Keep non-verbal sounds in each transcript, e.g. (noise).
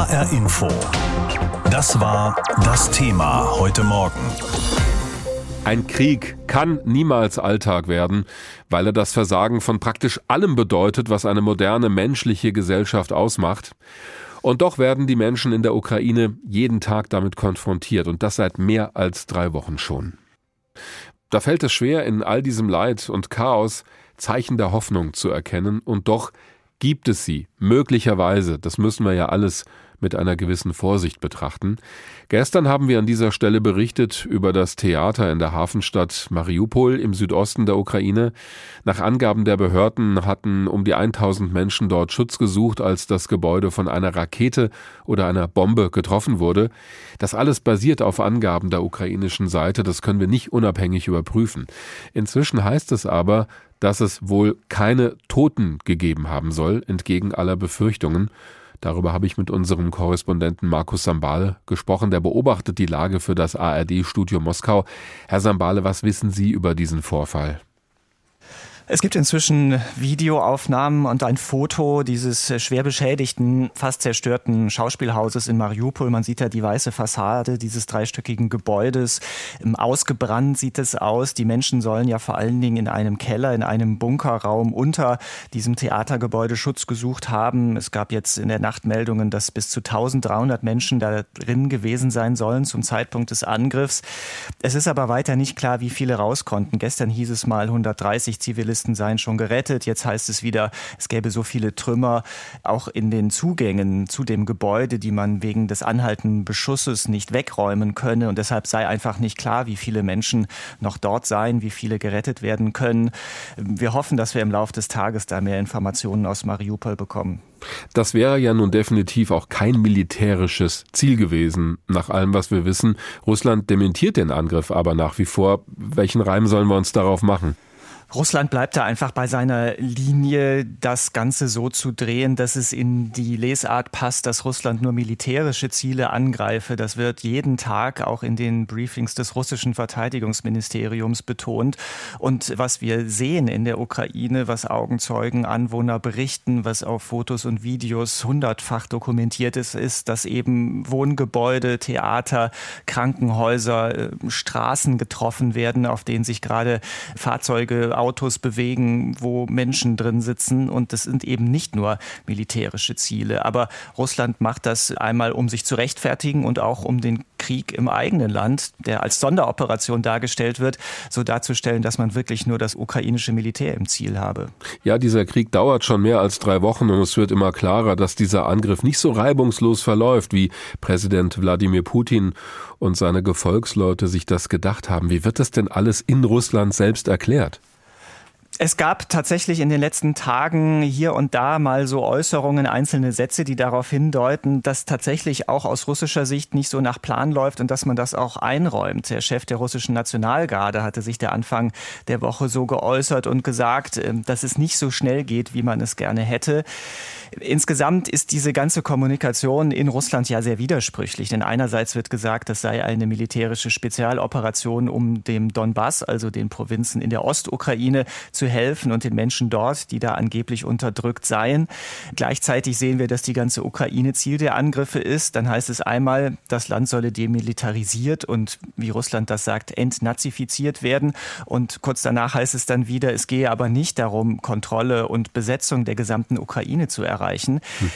HR Info. Das war das Thema heute Morgen. Ein Krieg kann niemals Alltag werden, weil er das Versagen von praktisch allem bedeutet, was eine moderne menschliche Gesellschaft ausmacht. Und doch werden die Menschen in der Ukraine jeden Tag damit konfrontiert und das seit mehr als drei Wochen schon. Da fällt es schwer, in all diesem Leid und Chaos Zeichen der Hoffnung zu erkennen und doch gibt es sie, möglicherweise, das müssen wir ja alles mit einer gewissen Vorsicht betrachten. Gestern haben wir an dieser Stelle berichtet über das Theater in der Hafenstadt Mariupol im Südosten der Ukraine. Nach Angaben der Behörden hatten um die 1000 Menschen dort Schutz gesucht, als das Gebäude von einer Rakete oder einer Bombe getroffen wurde. Das alles basiert auf Angaben der ukrainischen Seite, das können wir nicht unabhängig überprüfen. Inzwischen heißt es aber, dass es wohl keine Toten gegeben haben soll, entgegen aller Befürchtungen. Darüber habe ich mit unserem Korrespondenten Markus Sambale gesprochen. Der beobachtet die Lage für das ARD-Studio Moskau. Herr Sambale, was wissen Sie über diesen Vorfall? Es gibt inzwischen Videoaufnahmen und ein Foto dieses schwer beschädigten, fast zerstörten Schauspielhauses in Mariupol. Man sieht da die weiße Fassade dieses dreistöckigen Gebäudes. Ausgebrannt sieht es aus. Die Menschen sollen ja vor allen Dingen in einem Keller, in einem Bunkerraum unter diesem Theatergebäude Schutz gesucht haben. Es gab jetzt in der Nacht Meldungen, dass bis zu 1300 Menschen da drin gewesen sein sollen zum Zeitpunkt des Angriffs. Es ist aber weiter nicht klar, wie viele raus konnten. Gestern hieß es mal 130 Zivilisten Zivilisten seien schon gerettet. Jetzt heißt es wieder, es gäbe so viele Trümmer auch in den Zugängen zu dem Gebäude, die man wegen des anhaltenden Beschusses nicht wegräumen könne. Und deshalb sei einfach nicht klar, wie viele Menschen noch dort seien, wie viele gerettet werden können. Wir hoffen, dass wir im Laufe des Tages da mehr Informationen aus Mariupol bekommen. Das wäre ja nun definitiv auch kein militärisches Ziel gewesen, nach allem, was wir wissen. Russland dementiert den Angriff aber nach wie vor. Welchen Reim sollen wir uns darauf machen? Russland bleibt da einfach bei seiner Linie, das Ganze so zu drehen, dass es in die Lesart passt, dass Russland nur militärische Ziele angreife. Das wird jeden Tag auch in den Briefings des russischen Verteidigungsministeriums betont. Und was wir sehen in der Ukraine, was Augenzeugen, Anwohner berichten, was auf Fotos und Videos hundertfach dokumentiert ist, ist, dass eben Wohngebäude, Theater, Krankenhäuser, äh, Straßen getroffen werden, auf denen sich gerade Fahrzeuge Autos bewegen, wo Menschen drin sitzen. Und das sind eben nicht nur militärische Ziele. Aber Russland macht das einmal, um sich zu rechtfertigen und auch um den Krieg im eigenen Land, der als Sonderoperation dargestellt wird, so darzustellen, dass man wirklich nur das ukrainische Militär im Ziel habe. Ja, dieser Krieg dauert schon mehr als drei Wochen und es wird immer klarer, dass dieser Angriff nicht so reibungslos verläuft, wie Präsident Wladimir Putin und seine Gefolgsleute sich das gedacht haben. Wie wird das denn alles in Russland selbst erklärt? Es gab tatsächlich in den letzten Tagen hier und da mal so Äußerungen, einzelne Sätze, die darauf hindeuten, dass tatsächlich auch aus russischer Sicht nicht so nach Plan läuft und dass man das auch einräumt. Der Chef der russischen Nationalgarde hatte sich der Anfang der Woche so geäußert und gesagt, ähm, dass es nicht so schnell geht, wie man es gerne hätte. Insgesamt ist diese ganze Kommunikation in Russland ja sehr widersprüchlich, denn einerseits wird gesagt, das sei eine militärische Spezialoperation, um dem Donbass, also den Provinzen in der Ostukraine, zu helfen und den Menschen dort, die da angeblich unterdrückt seien. Gleichzeitig sehen wir, dass die ganze Ukraine Ziel der Angriffe ist. Dann heißt es einmal, das Land solle demilitarisiert und, wie Russland das sagt, entnazifiziert werden. Und kurz danach heißt es dann wieder, es gehe aber nicht darum, Kontrolle und Besetzung der gesamten Ukraine zu erreichen. Hm.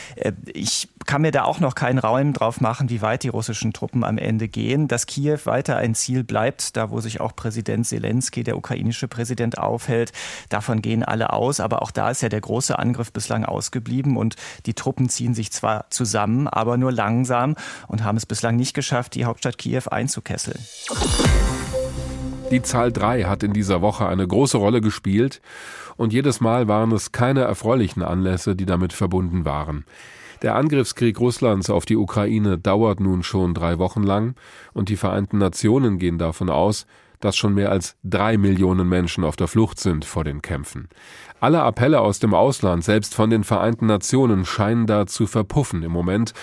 Ich kann mir da auch noch keinen Raum drauf machen, wie weit die russischen Truppen am Ende gehen. Dass Kiew weiter ein Ziel bleibt, da wo sich auch Präsident Zelensky, der ukrainische Präsident, aufhält, davon gehen alle aus. Aber auch da ist ja der große Angriff bislang ausgeblieben und die Truppen ziehen sich zwar zusammen, aber nur langsam und haben es bislang nicht geschafft, die Hauptstadt Kiew einzukesseln. Die Zahl 3 hat in dieser Woche eine große Rolle gespielt und jedes Mal waren es keine erfreulichen Anlässe, die damit verbunden waren. Der Angriffskrieg Russlands auf die Ukraine dauert nun schon drei Wochen lang und die Vereinten Nationen gehen davon aus, dass schon mehr als drei Millionen Menschen auf der Flucht sind vor den Kämpfen. Alle Appelle aus dem Ausland, selbst von den Vereinten Nationen, scheinen da zu verpuffen im Moment.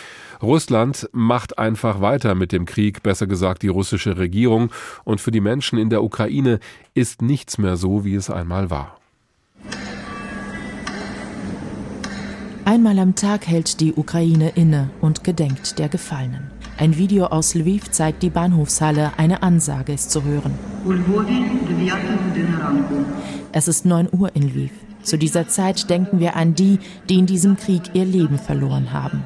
Russland macht einfach weiter mit dem Krieg, besser gesagt die russische Regierung, und für die Menschen in der Ukraine ist nichts mehr so, wie es einmal war. Einmal am Tag hält die Ukraine inne und gedenkt der Gefallenen. Ein Video aus Lviv zeigt die Bahnhofshalle, eine Ansage ist zu hören. Es ist 9 Uhr in Lviv. Zu dieser Zeit denken wir an die, die in diesem Krieg ihr Leben verloren haben.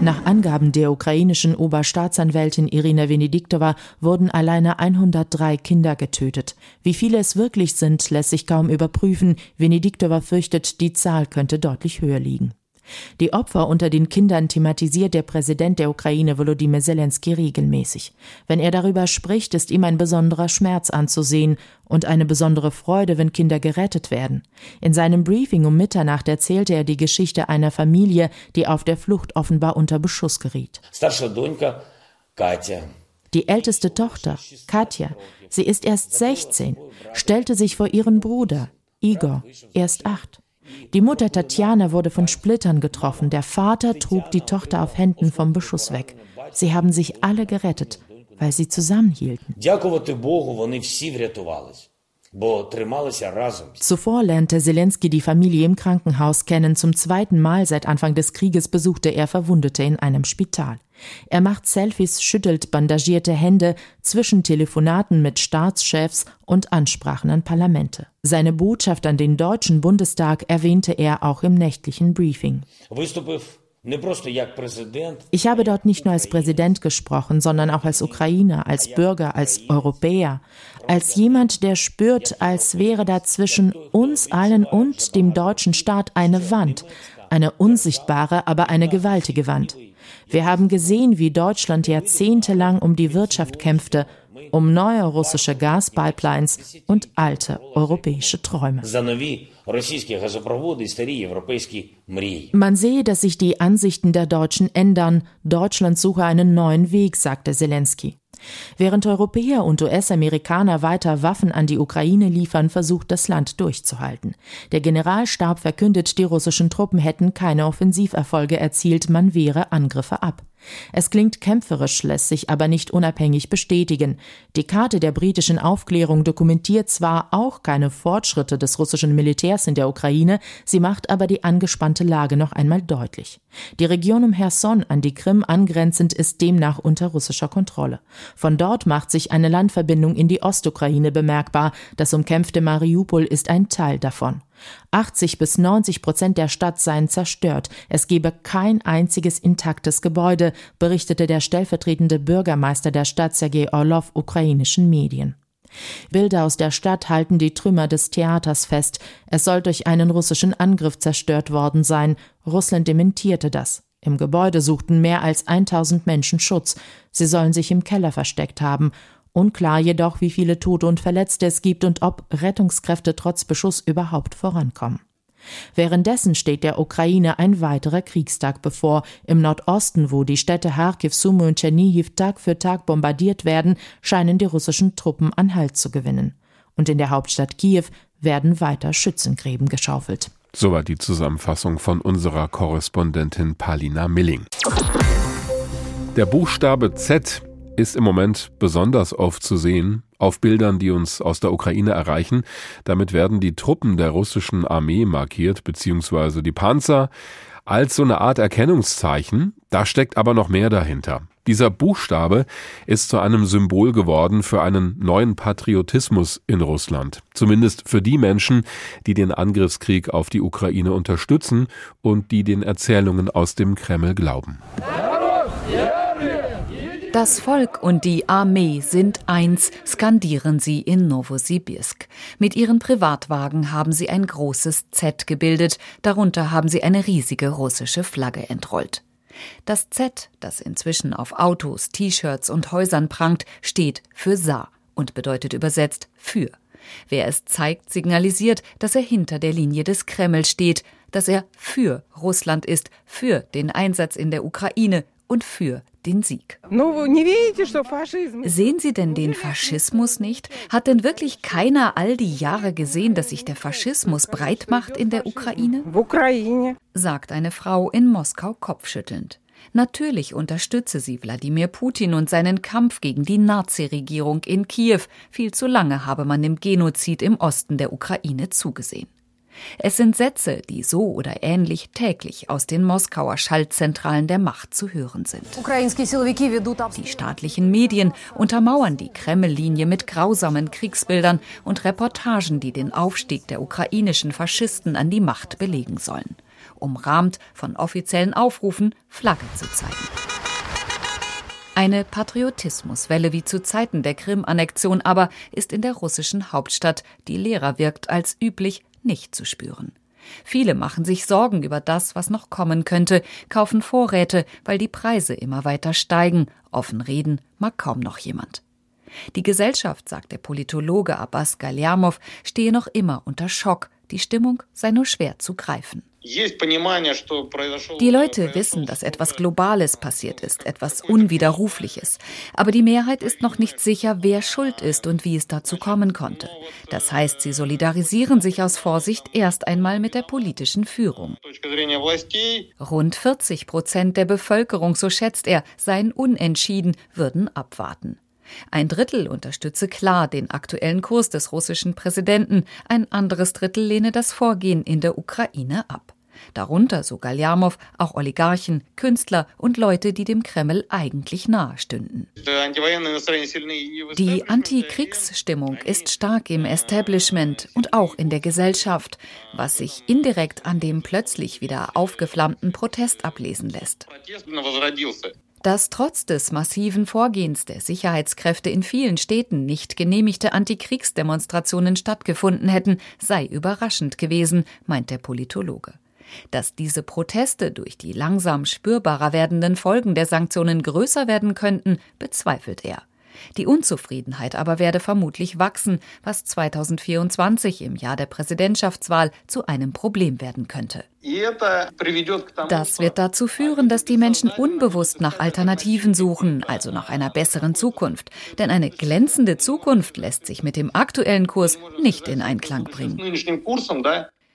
Nach Angaben der ukrainischen Oberstaatsanwältin Irina Venediktova wurden alleine 103 Kinder getötet. Wie viele es wirklich sind, lässt sich kaum überprüfen. Venediktova fürchtet, die Zahl könnte deutlich höher liegen. Die Opfer unter den Kindern thematisiert der Präsident der Ukraine Volodymyr Zelensky regelmäßig. Wenn er darüber spricht, ist ihm ein besonderer Schmerz anzusehen und eine besondere Freude, wenn Kinder gerettet werden. In seinem Briefing um Mitternacht erzählte er die Geschichte einer Familie, die auf der Flucht offenbar unter Beschuss geriet. Die älteste Tochter, Katja, sie ist erst 16, stellte sich vor ihren Bruder, Igor, erst acht. Die Mutter Tatjana wurde von Splittern getroffen. Der Vater trug die Tochter auf Händen vom Beschuss weg. Sie haben sich alle gerettet, weil sie zusammenhielten. Zuvor lernte Zelensky die Familie im Krankenhaus kennen. Zum zweiten Mal seit Anfang des Krieges besuchte er Verwundete in einem Spital. Er macht Selfies, schüttelt bandagierte Hände zwischen Telefonaten mit Staatschefs und Ansprachen an Parlamente. Seine Botschaft an den Deutschen Bundestag erwähnte er auch im nächtlichen Briefing. Ich habe dort nicht nur als Präsident gesprochen, sondern auch als Ukrainer, als Bürger, als Europäer, als jemand, der spürt, als wäre da zwischen uns allen und dem deutschen Staat eine Wand, eine unsichtbare, aber eine gewaltige Wand. Wir haben gesehen, wie Deutschland jahrzehntelang um die Wirtschaft kämpfte um neue russische Gaspipelines und alte europäische Träume. Man sehe, dass sich die Ansichten der Deutschen ändern. Deutschland suche einen neuen Weg, sagte Zelensky. Während Europäer und US-Amerikaner weiter Waffen an die Ukraine liefern, versucht das Land durchzuhalten. Der Generalstab verkündet, die russischen Truppen hätten keine Offensiverfolge erzielt, man wehre Angriffe ab. Es klingt kämpferisch, lässt sich aber nicht unabhängig bestätigen. Die Karte der britischen Aufklärung dokumentiert zwar auch keine Fortschritte des russischen Militärs in der Ukraine, sie macht aber die angespannte Lage noch einmal deutlich. Die Region um Herson an die Krim angrenzend ist demnach unter russischer Kontrolle. Von dort macht sich eine Landverbindung in die Ostukraine bemerkbar. Das umkämpfte Mariupol ist ein Teil davon. 80 bis 90 Prozent der Stadt seien zerstört. Es gebe kein einziges intaktes Gebäude, berichtete der stellvertretende Bürgermeister der Stadt Sergei Orlov ukrainischen Medien. Bilder aus der Stadt halten die Trümmer des Theaters fest. Es soll durch einen russischen Angriff zerstört worden sein. Russland dementierte das. Im Gebäude suchten mehr als 1000 Menschen Schutz. Sie sollen sich im Keller versteckt haben. Unklar jedoch, wie viele Tote und Verletzte es gibt und ob Rettungskräfte trotz Beschuss überhaupt vorankommen. Währenddessen steht der Ukraine ein weiterer Kriegstag bevor. Im Nordosten, wo die Städte Kharkiv, Sumy und Tschernihiv Tag für Tag bombardiert werden, scheinen die russischen Truppen an Halt zu gewinnen. Und in der Hauptstadt Kiew werden weiter Schützengräben geschaufelt. Soweit die Zusammenfassung von unserer Korrespondentin Palina Milling. Der Buchstabe Z ist im Moment besonders oft zu sehen auf Bildern, die uns aus der Ukraine erreichen. Damit werden die Truppen der russischen Armee markiert, beziehungsweise die Panzer, als so eine Art Erkennungszeichen. Da steckt aber noch mehr dahinter. Dieser Buchstabe ist zu einem Symbol geworden für einen neuen Patriotismus in Russland. Zumindest für die Menschen, die den Angriffskrieg auf die Ukraine unterstützen und die den Erzählungen aus dem Kreml glauben. Das Volk und die Armee sind eins, skandieren sie in Novosibirsk. Mit ihren Privatwagen haben sie ein großes Z gebildet, darunter haben sie eine riesige russische Flagge entrollt. Das Z, das inzwischen auf Autos, T-Shirts und Häusern prangt, steht für Saar und bedeutet übersetzt für. Wer es zeigt, signalisiert, dass er hinter der Linie des Kreml steht, dass er für Russland ist, für den Einsatz in der Ukraine und für den Sieg. Sehen Sie denn den Faschismus nicht? Hat denn wirklich keiner all die Jahre gesehen, dass sich der Faschismus breit macht in der Ukraine? sagt eine Frau in Moskau kopfschüttelnd. Natürlich unterstütze sie Wladimir Putin und seinen Kampf gegen die Nazi-Regierung in Kiew. Viel zu lange habe man dem Genozid im Osten der Ukraine zugesehen. Es sind Sätze, die so oder ähnlich täglich aus den Moskauer Schaltzentralen der Macht zu hören sind. Die staatlichen Medien untermauern die Kreml-Linie mit grausamen Kriegsbildern und Reportagen, die den Aufstieg der ukrainischen Faschisten an die Macht belegen sollen, umrahmt von offiziellen Aufrufen, Flagge zu zeigen. Eine Patriotismuswelle wie zu Zeiten der Krim-Annexion aber ist in der russischen Hauptstadt, die leerer wirkt als üblich, nicht zu spüren. Viele machen sich Sorgen über das, was noch kommen könnte, kaufen Vorräte, weil die Preise immer weiter steigen. Offen reden mag kaum noch jemand. Die Gesellschaft, sagt der Politologe Abbas Galyamov, stehe noch immer unter Schock. Die Stimmung sei nur schwer zu greifen. Die Leute wissen, dass etwas Globales passiert ist, etwas Unwiderrufliches. Aber die Mehrheit ist noch nicht sicher, wer schuld ist und wie es dazu kommen konnte. Das heißt, sie solidarisieren sich aus Vorsicht erst einmal mit der politischen Führung. Rund 40 Prozent der Bevölkerung, so schätzt er, seien unentschieden, würden abwarten. Ein Drittel unterstütze klar den aktuellen Kurs des russischen Präsidenten, ein anderes Drittel lehne das Vorgehen in der Ukraine ab. Darunter, so Galjamow, auch Oligarchen, Künstler und Leute, die dem Kreml eigentlich nahe stünden. Die Antikriegsstimmung ist stark im Establishment und auch in der Gesellschaft, was sich indirekt an dem plötzlich wieder aufgeflammten Protest ablesen lässt. Dass trotz des massiven Vorgehens der Sicherheitskräfte in vielen Städten nicht genehmigte Antikriegsdemonstrationen stattgefunden hätten, sei überraschend gewesen, meint der Politologe. Dass diese Proteste durch die langsam spürbarer werdenden Folgen der Sanktionen größer werden könnten, bezweifelt er. Die Unzufriedenheit aber werde vermutlich wachsen, was 2024 im Jahr der Präsidentschaftswahl zu einem Problem werden könnte. Das wird dazu führen, dass die Menschen unbewusst nach Alternativen suchen, also nach einer besseren Zukunft. Denn eine glänzende Zukunft lässt sich mit dem aktuellen Kurs nicht in Einklang bringen.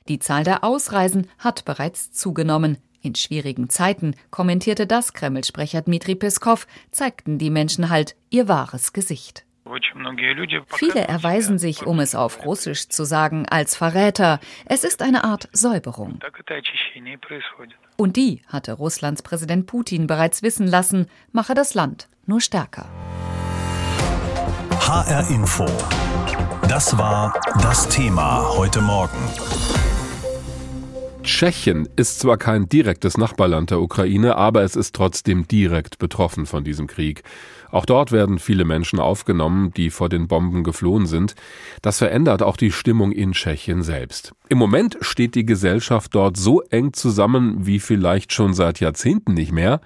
Die Zahl der Ausreisen hat bereits zugenommen. In schwierigen Zeiten, kommentierte das Kreml-Sprecher Dmitri Peskov, zeigten die Menschen halt ihr wahres Gesicht. Viele erweisen sich, um es auf Russisch zu sagen, als Verräter. Es ist eine Art Säuberung. Und die, hatte Russlands Präsident Putin bereits wissen lassen, mache das Land nur stärker. HR Info. Das war das Thema heute Morgen. Tschechien ist zwar kein direktes Nachbarland der Ukraine, aber es ist trotzdem direkt betroffen von diesem Krieg. Auch dort werden viele Menschen aufgenommen, die vor den Bomben geflohen sind. Das verändert auch die Stimmung in Tschechien selbst. Im Moment steht die Gesellschaft dort so eng zusammen wie vielleicht schon seit Jahrzehnten nicht mehr.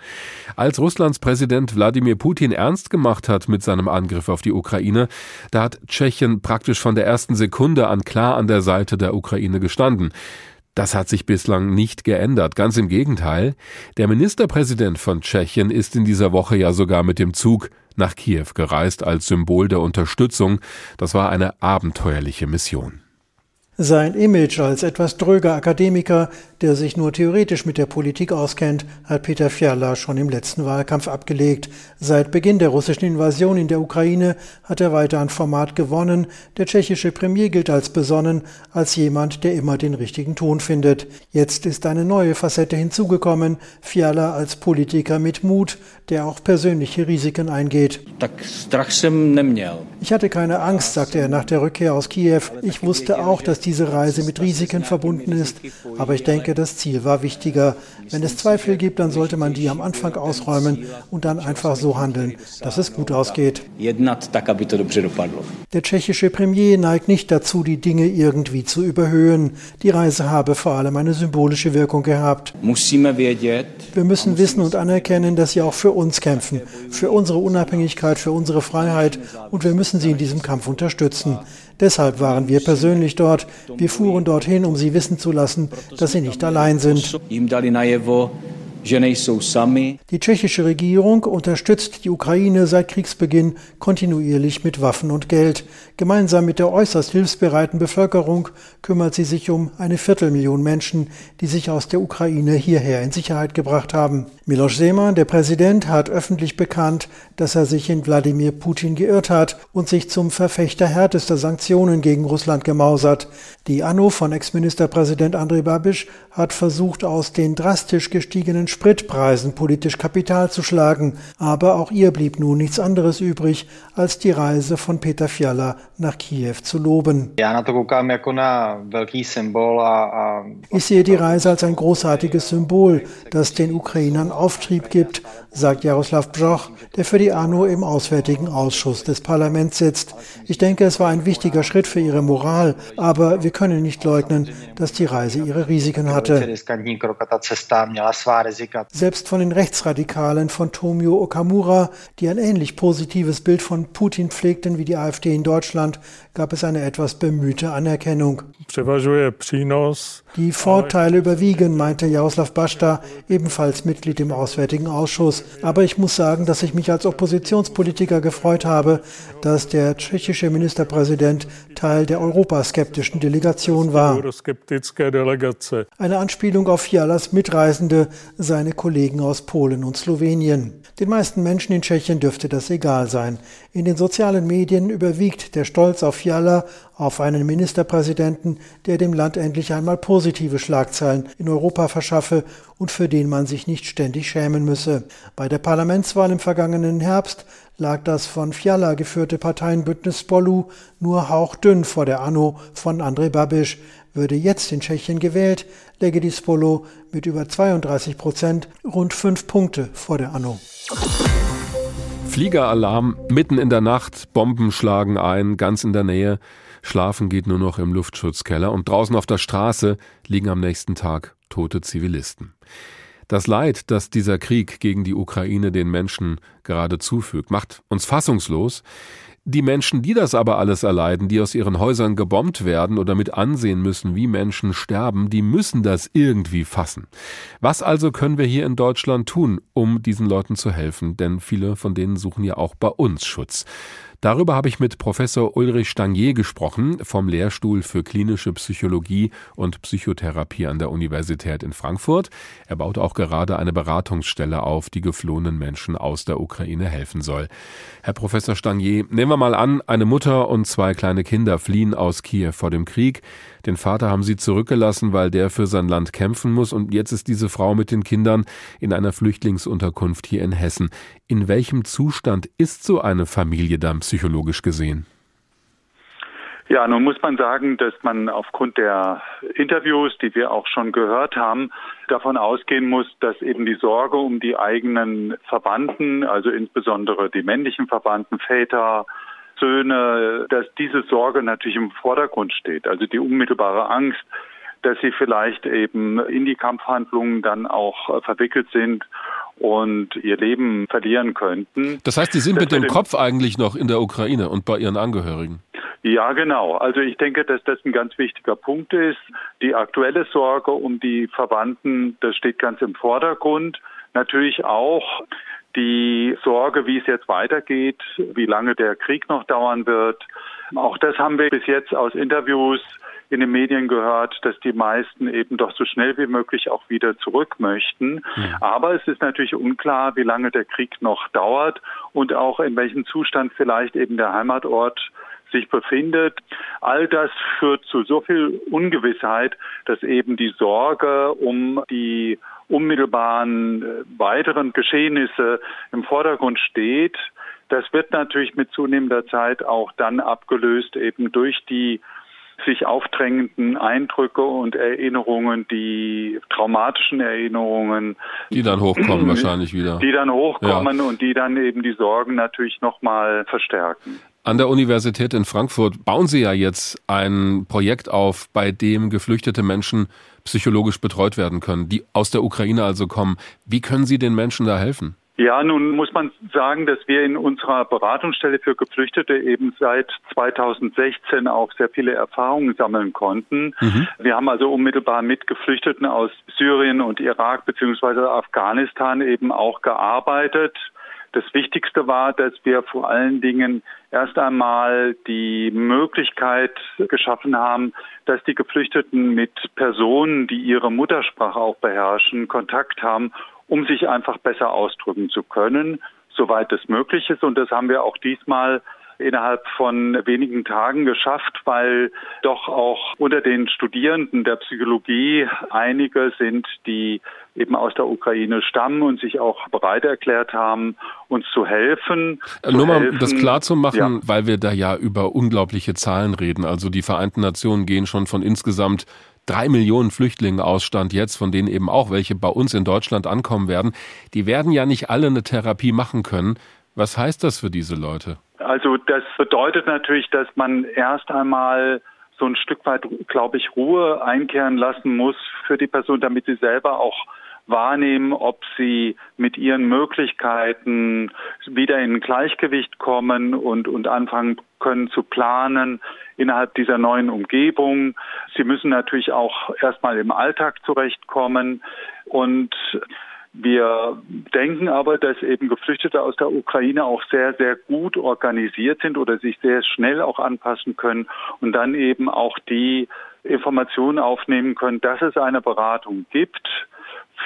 Als Russlands Präsident Wladimir Putin ernst gemacht hat mit seinem Angriff auf die Ukraine, da hat Tschechien praktisch von der ersten Sekunde an klar an der Seite der Ukraine gestanden. Das hat sich bislang nicht geändert. Ganz im Gegenteil. Der Ministerpräsident von Tschechien ist in dieser Woche ja sogar mit dem Zug nach Kiew gereist als Symbol der Unterstützung. Das war eine abenteuerliche Mission. Sein Image als etwas dröger Akademiker, der sich nur theoretisch mit der Politik auskennt, hat Peter Fiala schon im letzten Wahlkampf abgelegt. Seit Beginn der russischen Invasion in der Ukraine hat er weiter an Format gewonnen. Der tschechische Premier gilt als besonnen, als jemand, der immer den richtigen Ton findet. Jetzt ist eine neue Facette hinzugekommen, Fiala als Politiker mit Mut, der auch persönliche Risiken eingeht. Ich hatte keine Angst, sagte er nach der Rückkehr aus Kiew. Ich wusste auch, dass diese Reise mit Risiken verbunden ist, aber ich denke, das Ziel war wichtiger. Wenn es Zweifel gibt, dann sollte man die am Anfang ausräumen und dann einfach so handeln, dass es gut ausgeht. Der tschechische Premier neigt nicht dazu, die Dinge irgendwie zu überhöhen. Die Reise habe vor allem eine symbolische Wirkung gehabt. Wir müssen wissen und anerkennen, dass sie auch für uns kämpfen, für unsere Unabhängigkeit, für unsere Freiheit und wir müssen sie in diesem Kampf unterstützen. Deshalb waren wir persönlich dort. Wir fuhren dorthin, um sie wissen zu lassen, dass sie nicht allein sind. Die tschechische Regierung unterstützt die Ukraine seit Kriegsbeginn kontinuierlich mit Waffen und Geld. Gemeinsam mit der äußerst hilfsbereiten Bevölkerung kümmert sie sich um eine Viertelmillion Menschen, die sich aus der Ukraine hierher in Sicherheit gebracht haben. Miloš Zeman, der Präsident, hat öffentlich bekannt, dass er sich in Wladimir Putin geirrt hat und sich zum Verfechter härtester Sanktionen gegen Russland gemausert. Die Anno von Ex-Ministerpräsident Andrej Babiš hat versucht, aus den drastisch gestiegenen Spritpreisen politisch Kapital zu schlagen, aber auch ihr blieb nun nichts anderes übrig, als die Reise von Peter Fiala nach Kiew zu loben. Ich sehe die Reise als ein großartiges Symbol, das den Ukrainern Auftrieb gibt, sagt Jaroslav Bjoch, der für die ANO im Auswärtigen Ausschuss des Parlaments sitzt. Ich denke, es war ein wichtiger Schritt für ihre Moral, aber wir können nicht leugnen, dass die Reise ihre Risiken hatte. Selbst von den Rechtsradikalen von Tomio Okamura, die ein ähnlich positives Bild von Putin pflegten wie die AfD in Deutschland, gab es eine etwas bemühte Anerkennung. Die Vorteile überwiegen, meinte Jaroslav Basta, ebenfalls Mitglied im Auswärtigen Ausschuss. Aber ich muss sagen, dass ich mich als Oppositionspolitiker gefreut habe, dass der tschechische Ministerpräsident Teil der europaskeptischen Delegation war. Eine Anspielung auf Fialas Mitreisende, seine Kollegen aus Polen und Slowenien. Den meisten Menschen in Tschechien dürfte das egal sein. In den sozialen Medien überwiegt der Stolz auf Fiala, auf einen Ministerpräsidenten, der dem Land endlich einmal positive Schlagzeilen in Europa verschaffe und für den man sich nicht ständig schämen müsse. Bei der Parlamentswahl im vergangenen Herbst lag das von Fiala geführte Parteienbündnis Spolu nur hauchdünn vor der Anno von Andrej Babiš. Würde jetzt in Tschechien gewählt, läge die Spolo mit über 32 Prozent rund fünf Punkte vor der Anno. Fliegeralarm mitten in der Nacht, Bomben schlagen ein, ganz in der Nähe. Schlafen geht nur noch im Luftschutzkeller und draußen auf der Straße liegen am nächsten Tag tote Zivilisten. Das Leid, das dieser Krieg gegen die Ukraine den Menschen gerade zufügt, macht uns fassungslos. Die Menschen, die das aber alles erleiden, die aus ihren Häusern gebombt werden oder mit ansehen müssen, wie Menschen sterben, die müssen das irgendwie fassen. Was also können wir hier in Deutschland tun, um diesen Leuten zu helfen? Denn viele von denen suchen ja auch bei uns Schutz. Darüber habe ich mit Professor Ulrich Stangier gesprochen vom Lehrstuhl für klinische Psychologie und Psychotherapie an der Universität in Frankfurt. Er baut auch gerade eine Beratungsstelle auf, die geflohenen Menschen aus der Ukraine helfen soll. Herr Professor Stangier, nehmen wir mal an, eine Mutter und zwei kleine Kinder fliehen aus Kiew vor dem Krieg. Den Vater haben sie zurückgelassen, weil der für sein Land kämpfen muss. Und jetzt ist diese Frau mit den Kindern in einer Flüchtlingsunterkunft hier in Hessen. In welchem Zustand ist so eine Familie dann psychologisch gesehen? Ja, nun muss man sagen, dass man aufgrund der Interviews, die wir auch schon gehört haben, davon ausgehen muss, dass eben die Sorge um die eigenen Verwandten, also insbesondere die männlichen Verwandten, Väter, Söhne, dass diese Sorge natürlich im Vordergrund steht. Also die unmittelbare Angst, dass sie vielleicht eben in die Kampfhandlungen dann auch verwickelt sind und ihr Leben verlieren könnten. Das heißt, die sind das mit dem Kopf eigentlich noch in der Ukraine und bei ihren Angehörigen. Ja, genau. Also ich denke, dass das ein ganz wichtiger Punkt ist. Die aktuelle Sorge um die Verwandten, das steht ganz im Vordergrund. Natürlich auch die Sorge, wie es jetzt weitergeht, wie lange der Krieg noch dauern wird. Auch das haben wir bis jetzt aus Interviews in den Medien gehört, dass die meisten eben doch so schnell wie möglich auch wieder zurück möchten. Mhm. Aber es ist natürlich unklar, wie lange der Krieg noch dauert und auch in welchem Zustand vielleicht eben der Heimatort sich befindet. All das führt zu so viel Ungewissheit, dass eben die Sorge um die unmittelbaren äh, weiteren Geschehnisse im Vordergrund steht. Das wird natürlich mit zunehmender Zeit auch dann abgelöst eben durch die sich aufdrängenden Eindrücke und Erinnerungen, die traumatischen Erinnerungen. Die dann hochkommen (clears throat) wahrscheinlich wieder. Die dann hochkommen ja. und die dann eben die Sorgen natürlich nochmal verstärken. An der Universität in Frankfurt bauen Sie ja jetzt ein Projekt auf, bei dem geflüchtete Menschen psychologisch betreut werden können, die aus der Ukraine also kommen. Wie können Sie den Menschen da helfen? Ja, nun muss man sagen, dass wir in unserer Beratungsstelle für Geflüchtete eben seit 2016 auch sehr viele Erfahrungen sammeln konnten. Mhm. Wir haben also unmittelbar mit Geflüchteten aus Syrien und Irak beziehungsweise Afghanistan eben auch gearbeitet. Das Wichtigste war, dass wir vor allen Dingen erst einmal die Möglichkeit geschaffen haben, dass die Geflüchteten mit Personen, die ihre Muttersprache auch beherrschen, Kontakt haben, um sich einfach besser ausdrücken zu können, soweit es möglich ist. Und das haben wir auch diesmal innerhalb von wenigen Tagen geschafft, weil doch auch unter den Studierenden der Psychologie einige sind, die eben aus der Ukraine stammen und sich auch bereit erklärt haben, uns zu helfen. Zu Nur mal helfen. das klar zu machen, ja. weil wir da ja über unglaubliche Zahlen reden. Also die Vereinten Nationen gehen schon von insgesamt drei Millionen Flüchtlinge Ausstand jetzt, von denen eben auch welche bei uns in Deutschland ankommen werden. Die werden ja nicht alle eine Therapie machen können. Was heißt das für diese Leute? Also das bedeutet natürlich, dass man erst einmal so ein Stück weit, glaube ich, Ruhe einkehren lassen muss für die Person, damit sie selber auch wahrnehmen, ob sie mit ihren Möglichkeiten wieder in Gleichgewicht kommen und, und anfangen können zu planen innerhalb dieser neuen Umgebung. Sie müssen natürlich auch erstmal im Alltag zurechtkommen und wir denken aber, dass eben Geflüchtete aus der Ukraine auch sehr, sehr gut organisiert sind oder sich sehr schnell auch anpassen können und dann eben auch die Informationen aufnehmen können, dass es eine Beratung gibt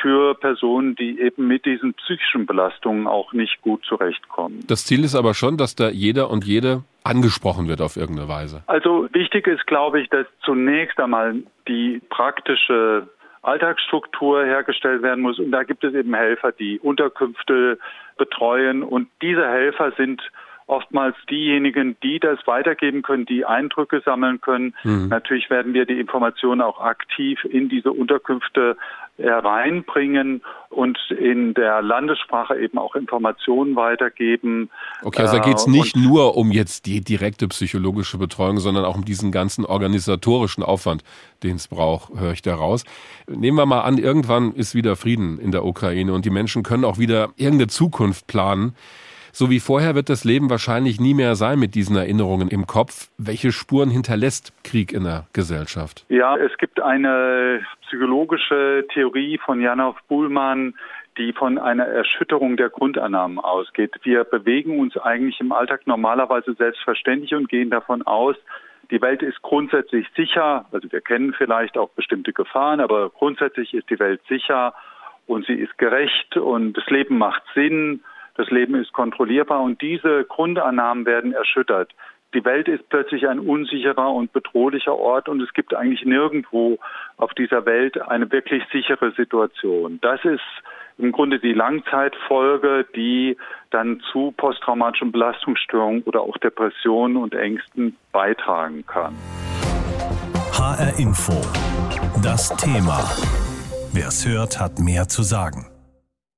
für Personen, die eben mit diesen psychischen Belastungen auch nicht gut zurechtkommen. Das Ziel ist aber schon, dass da jeder und jede angesprochen wird auf irgendeine Weise. Also wichtig ist, glaube ich, dass zunächst einmal die praktische Alltagsstruktur hergestellt werden muss. Und da gibt es eben Helfer, die Unterkünfte betreuen. Und diese Helfer sind oftmals diejenigen, die das weitergeben können, die Eindrücke sammeln können. Mhm. Natürlich werden wir die Informationen auch aktiv in diese Unterkünfte hereinbringen und in der Landessprache eben auch Informationen weitergeben. Okay, also da geht es äh, nicht nur um jetzt die direkte psychologische Betreuung, sondern auch um diesen ganzen organisatorischen Aufwand, den es braucht, höre ich daraus. Nehmen wir mal an, irgendwann ist wieder Frieden in der Ukraine und die Menschen können auch wieder irgendeine Zukunft planen. So wie vorher wird das Leben wahrscheinlich nie mehr sein mit diesen Erinnerungen im Kopf. Welche Spuren hinterlässt Krieg in der Gesellschaft? Ja, es gibt eine psychologische Theorie von Janov Buhlmann, die von einer Erschütterung der Grundannahmen ausgeht. Wir bewegen uns eigentlich im Alltag normalerweise selbstverständlich und gehen davon aus, die Welt ist grundsätzlich sicher. Also wir kennen vielleicht auch bestimmte Gefahren, aber grundsätzlich ist die Welt sicher und sie ist gerecht und das Leben macht Sinn das Leben ist kontrollierbar und diese Grundannahmen werden erschüttert. Die Welt ist plötzlich ein unsicherer und bedrohlicher Ort und es gibt eigentlich nirgendwo auf dieser Welt eine wirklich sichere Situation. Das ist im Grunde die Langzeitfolge, die dann zu posttraumatischen Belastungsstörungen oder auch Depressionen und Ängsten beitragen kann. HR Info. Das Thema. Wer es hört, hat mehr zu sagen.